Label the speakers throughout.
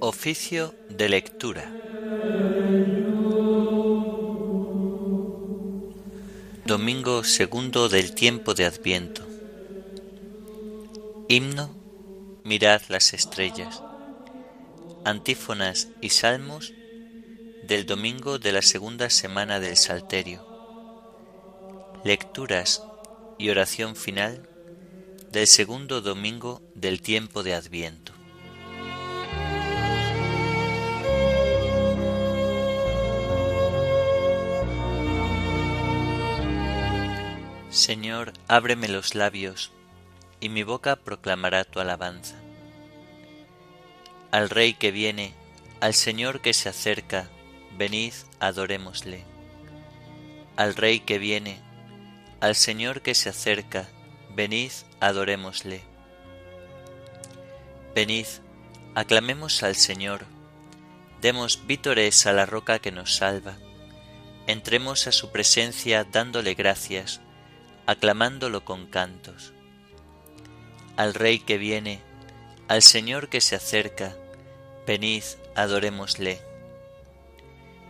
Speaker 1: Oficio de lectura. Domingo segundo del tiempo de Adviento. Himno, mirad las estrellas. Antífonas y salmos del domingo de la segunda semana del Salterio. Lecturas y oración final del segundo domingo del tiempo de Adviento. Señor, ábreme los labios, y mi boca proclamará tu alabanza. Al Rey que viene, al Señor que se acerca, venid, adorémosle. Al Rey que viene, al Señor que se acerca, venid, adorémosle. Venid, aclamemos al Señor, demos vítores a la roca que nos salva, entremos a su presencia dándole gracias, aclamándolo con cantos. Al Rey que viene, al Señor que se acerca, venid, adorémosle.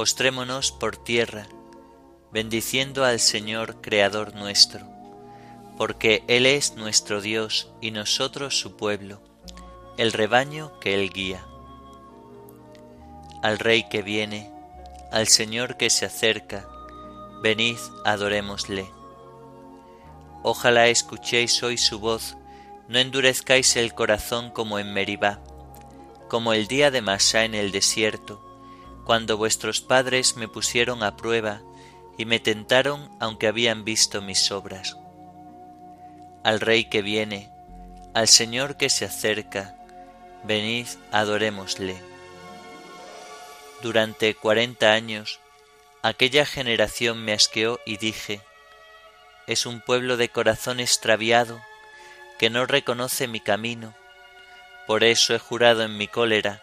Speaker 1: postrémonos por tierra, bendiciendo al Señor Creador nuestro, porque Él es nuestro Dios y nosotros su pueblo, el rebaño que Él guía. Al Rey que viene, al Señor que se acerca, venid, adorémosle Ojalá escuchéis hoy su voz, no endurezcáis el corazón como en Meribá, como el día de Masá en el desierto, cuando vuestros padres me pusieron a prueba y me tentaron aunque habían visto mis obras. Al Rey que viene, al Señor que se acerca, venid, adorémosle. Durante cuarenta años, aquella generación me asqueó y dije, es un pueblo de corazón extraviado que no reconoce mi camino. Por eso he jurado en mi cólera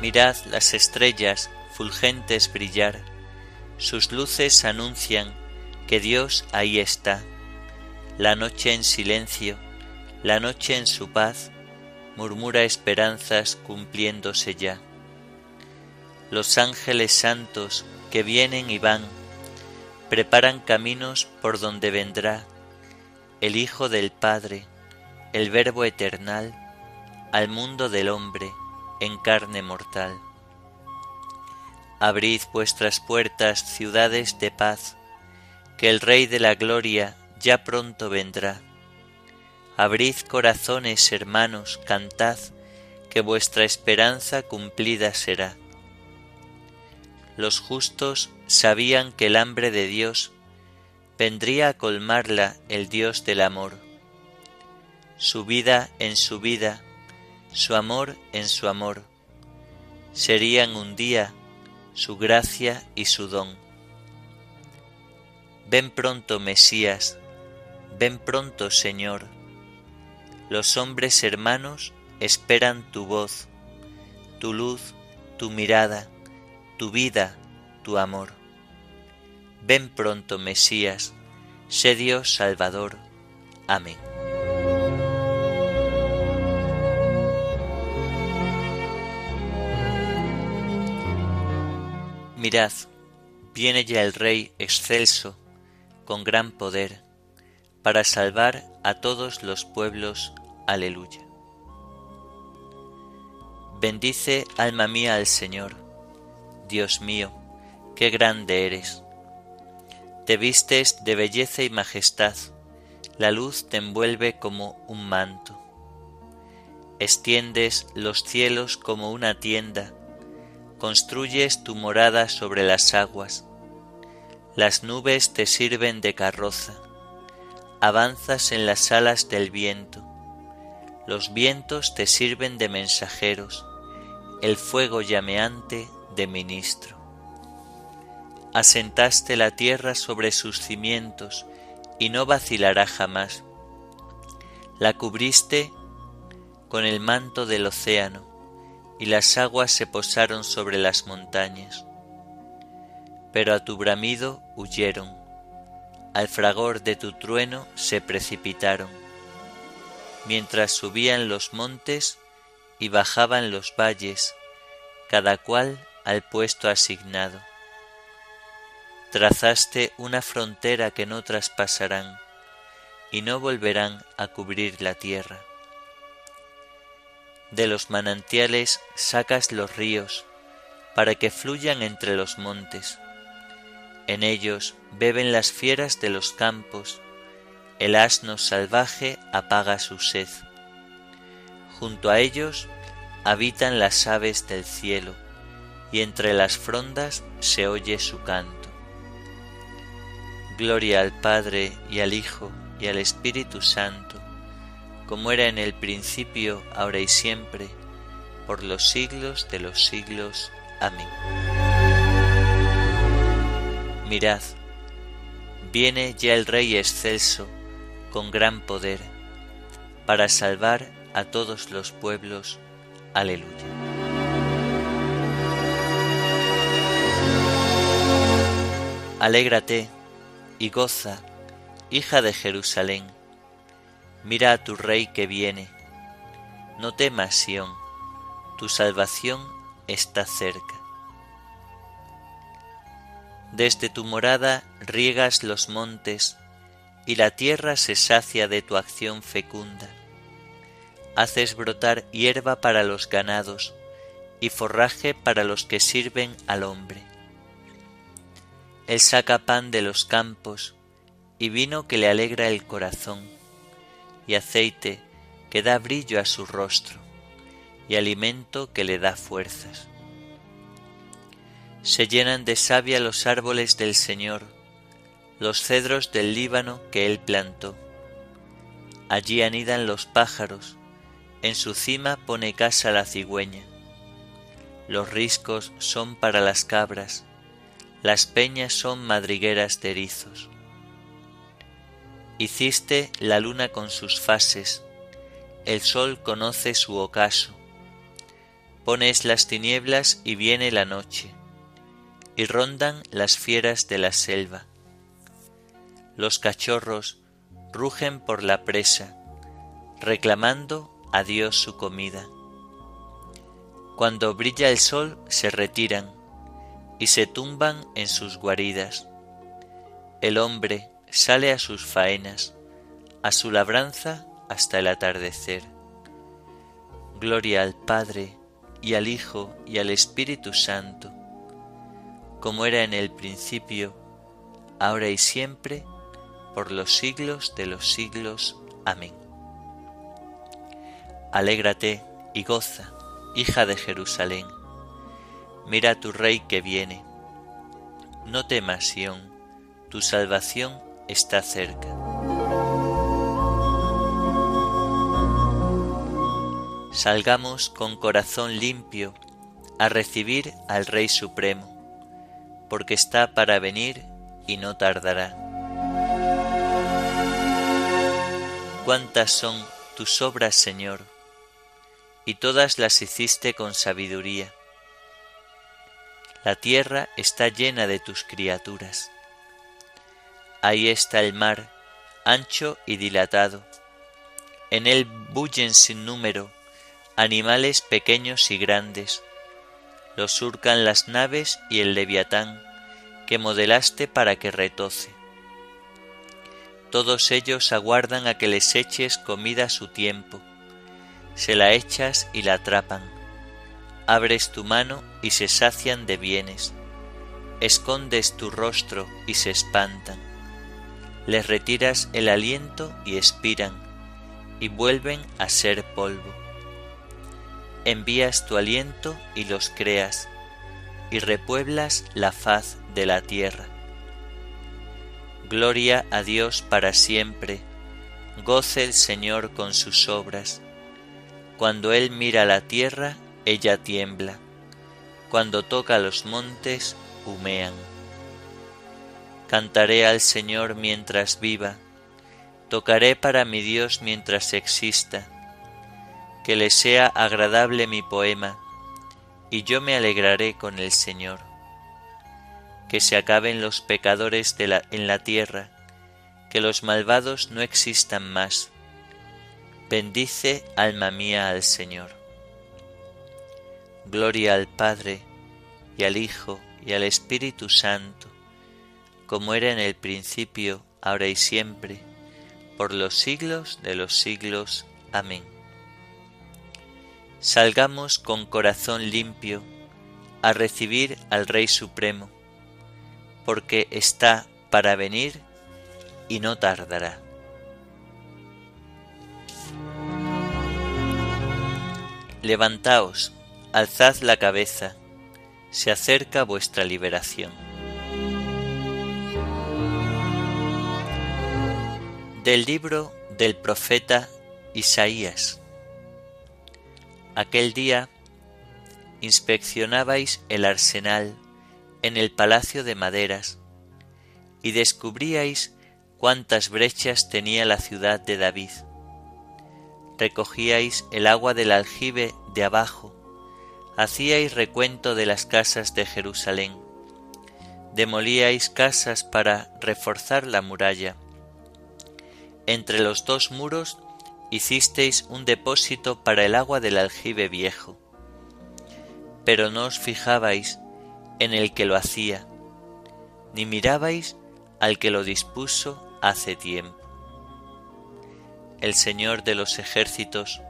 Speaker 1: Mirad las estrellas fulgentes brillar, sus luces anuncian que Dios ahí está. La noche en silencio, la noche en su paz, murmura esperanzas cumpliéndose ya. Los ángeles santos que vienen y van, preparan caminos por donde vendrá el Hijo del Padre, el Verbo eternal, al mundo del hombre en carne mortal. Abrid vuestras puertas, ciudades de paz, que el Rey de la Gloria ya pronto vendrá. Abrid corazones, hermanos, cantad, que vuestra esperanza cumplida será los justos sabían que el hambre de Dios vendría a colmarla el Dios del amor. Su vida en su vida, su amor en su amor, serían un día su gracia y su don. Ven pronto, Mesías, ven pronto, Señor. Los hombres hermanos esperan tu voz, tu luz, tu mirada tu vida, tu amor. Ven pronto, Mesías, sé Dios Salvador. Amén. Mirad, viene ya el Rey excelso, con gran poder, para salvar a todos los pueblos. Aleluya. Bendice alma mía al Señor, Dios mío, qué grande eres. Te vistes de belleza y majestad, la luz te envuelve como un manto. Extiendes los cielos como una tienda, construyes tu morada sobre las aguas. Las nubes te sirven de carroza, avanzas en las alas del viento. Los vientos te sirven de mensajeros, el fuego llameante de ministro. Asentaste la tierra sobre sus cimientos y no vacilará jamás. La cubriste con el manto del océano y las aguas se posaron sobre las montañas. Pero a tu bramido huyeron, al fragor de tu trueno se precipitaron. Mientras subían los montes y bajaban los valles, cada cual al puesto asignado. Trazaste una frontera que no traspasarán y no volverán a cubrir la tierra. De los manantiales sacas los ríos para que fluyan entre los montes. En ellos beben las fieras de los campos, el asno salvaje apaga su sed. Junto a ellos habitan las aves del cielo, y entre las frondas se oye su canto. Gloria al Padre y al Hijo y al Espíritu Santo, como era en el principio, ahora y siempre, por los siglos de los siglos. Amén. Mirad, viene ya el Rey excelso, con gran poder, para salvar a todos los pueblos. Aleluya. Alégrate y goza, hija de Jerusalén. Mira a tu rey que viene. No temas, Sión, tu salvación está cerca. Desde tu morada riegas los montes, y la tierra se sacia de tu acción fecunda. Haces brotar hierba para los ganados, y forraje para los que sirven al hombre él saca pan de los campos y vino que le alegra el corazón, y aceite que da brillo a su rostro, y alimento que le da fuerzas. Se llenan de savia los árboles del Señor, los cedros del Líbano que Él plantó. Allí anidan los pájaros, en su cima pone casa la cigüeña. Los riscos son para las cabras, las peñas son madrigueras de erizos. Hiciste la luna con sus fases, el sol conoce su ocaso. Pones las tinieblas y viene la noche, y rondan las fieras de la selva. Los cachorros rugen por la presa, reclamando a Dios su comida. Cuando brilla el sol se retiran, y se tumban en sus guaridas. El hombre sale a sus faenas, a su labranza hasta el atardecer. Gloria al Padre y al Hijo y al Espíritu Santo, como era en el principio, ahora y siempre, por los siglos de los siglos. Amén. Alégrate y goza, hija de Jerusalén Mira tu rey que viene. No temas, Sión, tu salvación está cerca. Salgamos con corazón limpio a recibir al Rey Supremo, porque está para venir y no tardará. Cuántas son tus obras, Señor, y todas las hiciste con sabiduría la tierra está llena de tus criaturas. Ahí está el mar, ancho y dilatado. En él bullen sin número animales pequeños y grandes. lo surcan las naves y el leviatán que modelaste para que retoce. Todos ellos aguardan a que les eches comida a su tiempo. Se la echas y la atrapan. Abres tu mano y se sacian de bienes. Escondes tu rostro y se espantan. Les retiras el aliento y expiran, y vuelven a ser polvo. Envías tu aliento y los creas, y repueblas la faz de la tierra. Gloria a Dios para siempre, goce el Señor con sus obras. Cuando Él mira la tierra, ella tiembla. Cuando toca los montes, humean. Cantaré al Señor mientras viva, tocaré para mi Dios mientras exista. Que le sea agradable mi poema, y yo me alegraré con el Señor que se acaben los pecadores en la tierra, que los malvados no existan más. Bendice, alma mía, al Señor. Gloria al Padre, y al Hijo, y al Espíritu Santo, como era en el principio, ahora y siempre, por los siglos de los siglos. Amén. Salgamos con corazón limpio a recibir al Rey Supremo porque está para venir y no tardará. Levantaos, alzad la cabeza, se acerca vuestra liberación. Del libro del profeta Isaías. Aquel día inspeccionabais el arsenal en el palacio de maderas, y descubríais cuántas brechas tenía la ciudad de David. Recogíais el agua del aljibe de abajo, hacíais recuento de las casas de Jerusalén, demolíais casas para reforzar la muralla. Entre los dos muros hicisteis un depósito para el agua del aljibe viejo. Pero no os fijabais en el que lo hacía, ni mirabais al que lo dispuso hace tiempo. El Señor de los ejércitos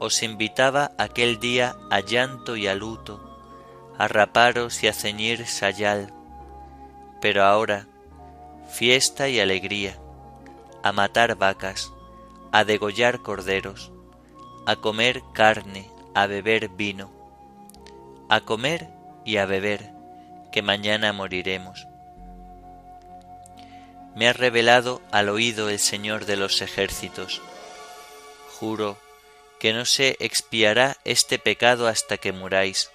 Speaker 1: os invitaba aquel día a llanto y a luto, a raparos y a ceñir sayal, pero ahora fiesta y alegría, a matar vacas, a degollar corderos, a comer carne, a beber vino, a comer y a beber, que mañana moriremos. Me ha revelado al oído el Señor de los ejércitos. Juro que no se expiará este pecado hasta que muráis.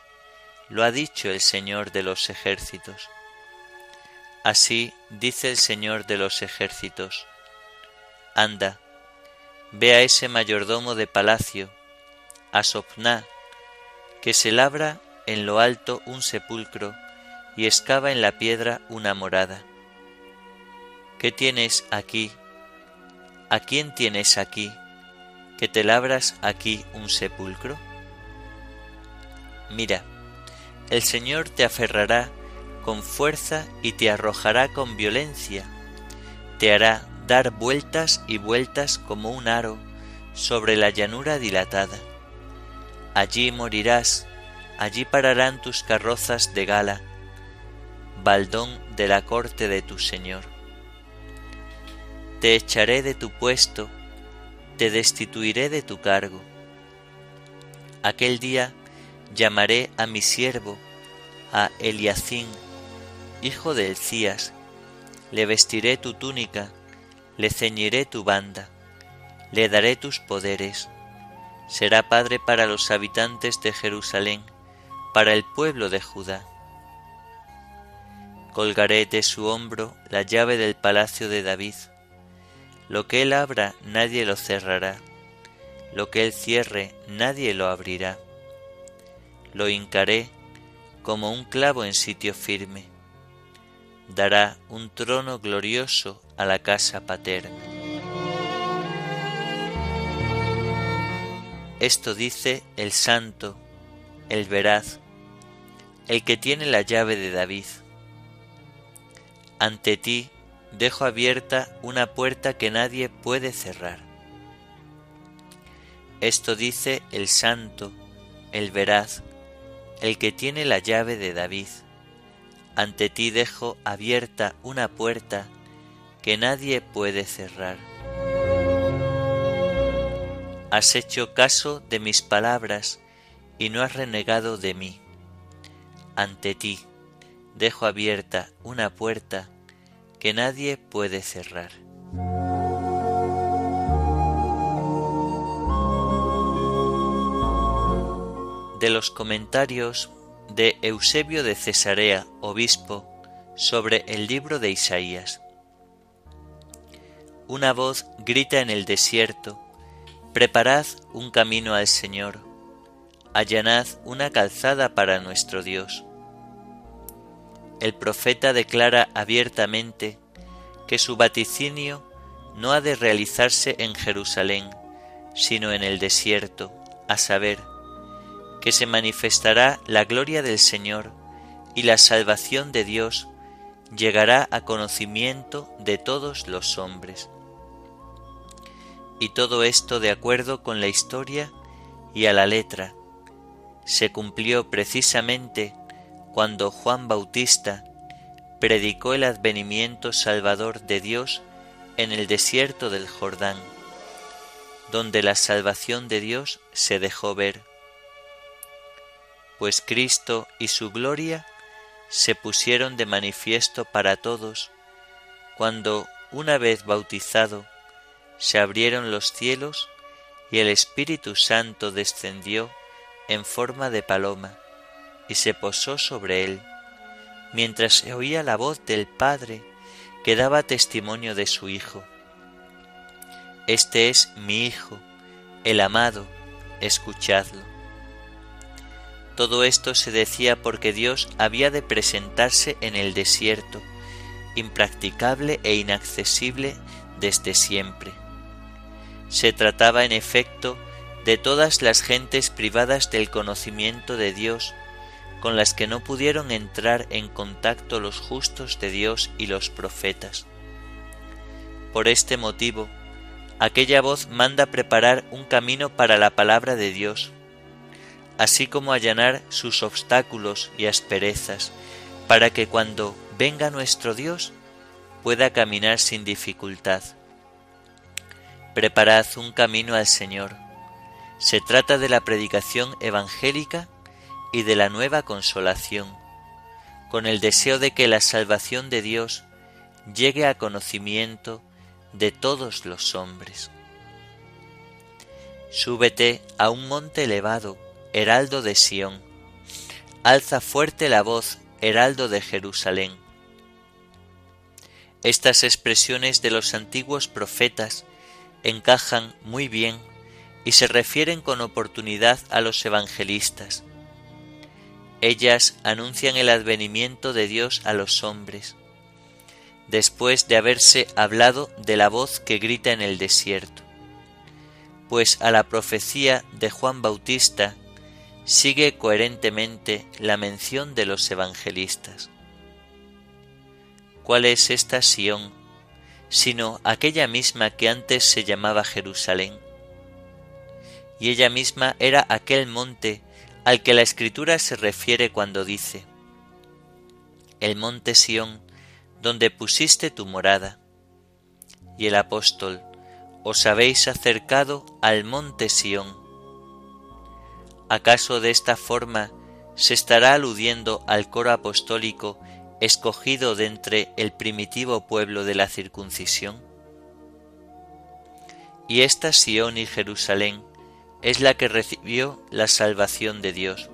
Speaker 1: Lo ha dicho el Señor de los ejércitos. Así dice el Señor de los ejércitos. Anda, ve a ese mayordomo de palacio, a Sopná, que se labra en lo alto un sepulcro y excava en la piedra una morada. ¿Qué tienes aquí? ¿A quién tienes aquí? ¿Que te labras aquí un sepulcro? Mira, el Señor te aferrará con fuerza y te arrojará con violencia, te hará dar vueltas y vueltas como un aro sobre la llanura dilatada. Allí morirás, allí pararán tus carrozas de gala, baldón de la corte de tu Señor. Te echaré de tu puesto, te destituiré de tu cargo. Aquel día llamaré a mi siervo, a Eliacín, hijo de Elcías, le vestiré tu túnica, le ceñiré tu banda, le daré tus poderes, será padre para los habitantes de Jerusalén, para el pueblo de Judá colgaré de su hombro la llave del palacio de David. Lo que él abra nadie lo cerrará, lo que él cierre nadie lo abrirá. Lo hincaré como un clavo en sitio firme. Dará un trono glorioso a la casa paterna. Esto dice el santo, el veraz, el que tiene la llave de David. Ante ti dejo abierta una puerta que nadie puede cerrar. Esto dice el santo, el veraz, el que tiene la llave de David. Ante ti dejo abierta una puerta que nadie puede cerrar. Has hecho caso de mis palabras y no has renegado de mí. Ante ti dejo abierta una puerta que nadie puede cerrar. De los comentarios de Eusebio de Cesarea, obispo, sobre el libro de Isaías. Una voz grita en el desierto, Preparad un camino al Señor, allanad una calzada para nuestro Dios. El profeta declara abiertamente que su vaticinio no ha de realizarse en Jerusalén, sino en el desierto, a saber, que se manifestará la gloria del Señor y la salvación de Dios llegará a conocimiento de todos los hombres. Y todo esto de acuerdo con la historia y a la letra. Se cumplió precisamente cuando Juan Bautista predicó el advenimiento salvador de Dios en el desierto del Jordán, donde la salvación de Dios se dejó ver pues Cristo y su gloria se pusieron de manifiesto para todos, cuando, una vez bautizado, se abrieron los cielos y el Espíritu Santo descendió en forma de paloma y se posó sobre él, mientras se oía la voz del Padre que daba testimonio de su Hijo. Este es mi Hijo, el amado, escuchadlo. Todo esto se decía porque Dios había de presentarse en el desierto, impracticable e inaccesible desde siempre. Se trataba en efecto de todas las gentes privadas del conocimiento de Dios, con las que no pudieron entrar en contacto los justos de Dios y los profetas. Por este motivo, aquella voz manda preparar un camino para la palabra de Dios, así como allanar sus obstáculos y asperezas, para que cuando venga nuestro Dios pueda caminar sin dificultad. Preparad un camino al Señor. Se trata de la predicación evangélica y de la nueva consolación, con el deseo de que la salvación de Dios llegue a conocimiento de todos los hombres. Súbete a un monte elevado, heraldo de Sión. Alza fuerte la voz, heraldo de Jerusalén. Estas expresiones de los antiguos profetas encajan muy bien y se refieren con oportunidad a los evangelistas. Ellas anuncian el advenimiento de Dios a los hombres, después de haberse hablado de la voz que grita en el desierto. Pues a la profecía de Juan Bautista sigue coherentemente la mención de los evangelistas. ¿Cuál es esta Sión, sino aquella misma que antes se llamaba Jerusalén? Y ella misma era aquel monte al que la Escritura se refiere cuando dice, el monte Sión, donde pusiste tu morada. Y el apóstol, os habéis acercado al monte Sión, ¿Acaso de esta forma se estará aludiendo al coro apostólico escogido de entre el primitivo pueblo de la circuncisión? Y esta Sión y Jerusalén es la que recibió la salvación de Dios,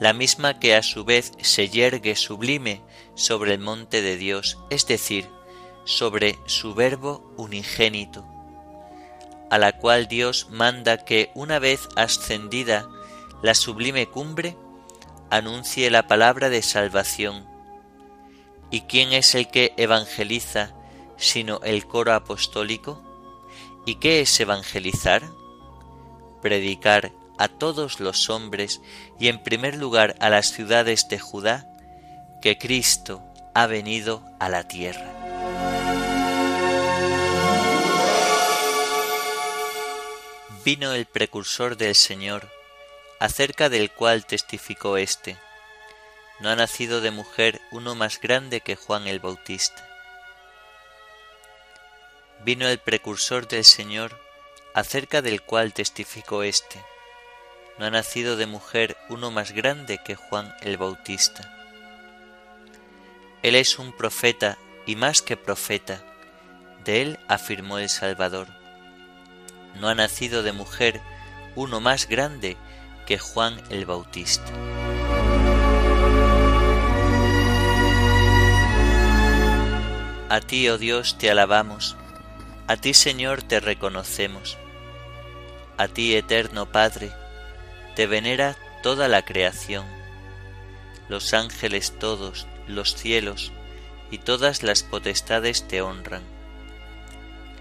Speaker 1: la misma que a su vez se yergue sublime sobre el monte de Dios, es decir, sobre su Verbo unigénito, a la cual Dios manda que una vez ascendida la sublime cumbre, anuncie la palabra de salvación. ¿Y quién es el que evangeliza sino el coro apostólico? ¿Y qué es evangelizar? Predicar a todos los hombres y en primer lugar a las ciudades de Judá, que Cristo ha venido a la tierra. Vino el precursor del Señor, acerca del cual testificó éste, no ha nacido de mujer uno más grande que Juan el Bautista. Vino el precursor del Señor, acerca del cual testificó éste, no ha nacido de mujer uno más grande que Juan el Bautista. Él es un profeta y más que profeta, de él afirmó el Salvador. No ha nacido de mujer uno más grande que Juan el Bautista. A ti, oh Dios, te alabamos, a ti, Señor, te reconocemos, a ti, eterno Padre, te venera toda la creación, los ángeles todos, los cielos y todas las potestades te honran.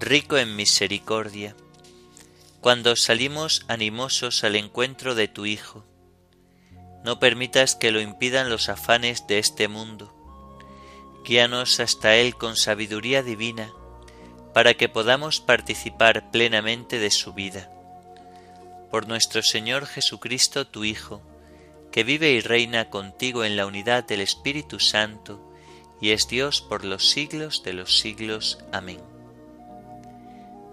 Speaker 1: rico en misericordia, cuando salimos animosos al encuentro de tu Hijo, no permitas que lo impidan los afanes de este mundo. Guíanos hasta Él con sabiduría divina para que podamos participar plenamente de su vida. Por nuestro Señor Jesucristo, tu Hijo, que vive y reina contigo en la unidad del Espíritu Santo, y es Dios por los siglos de los siglos. Amén.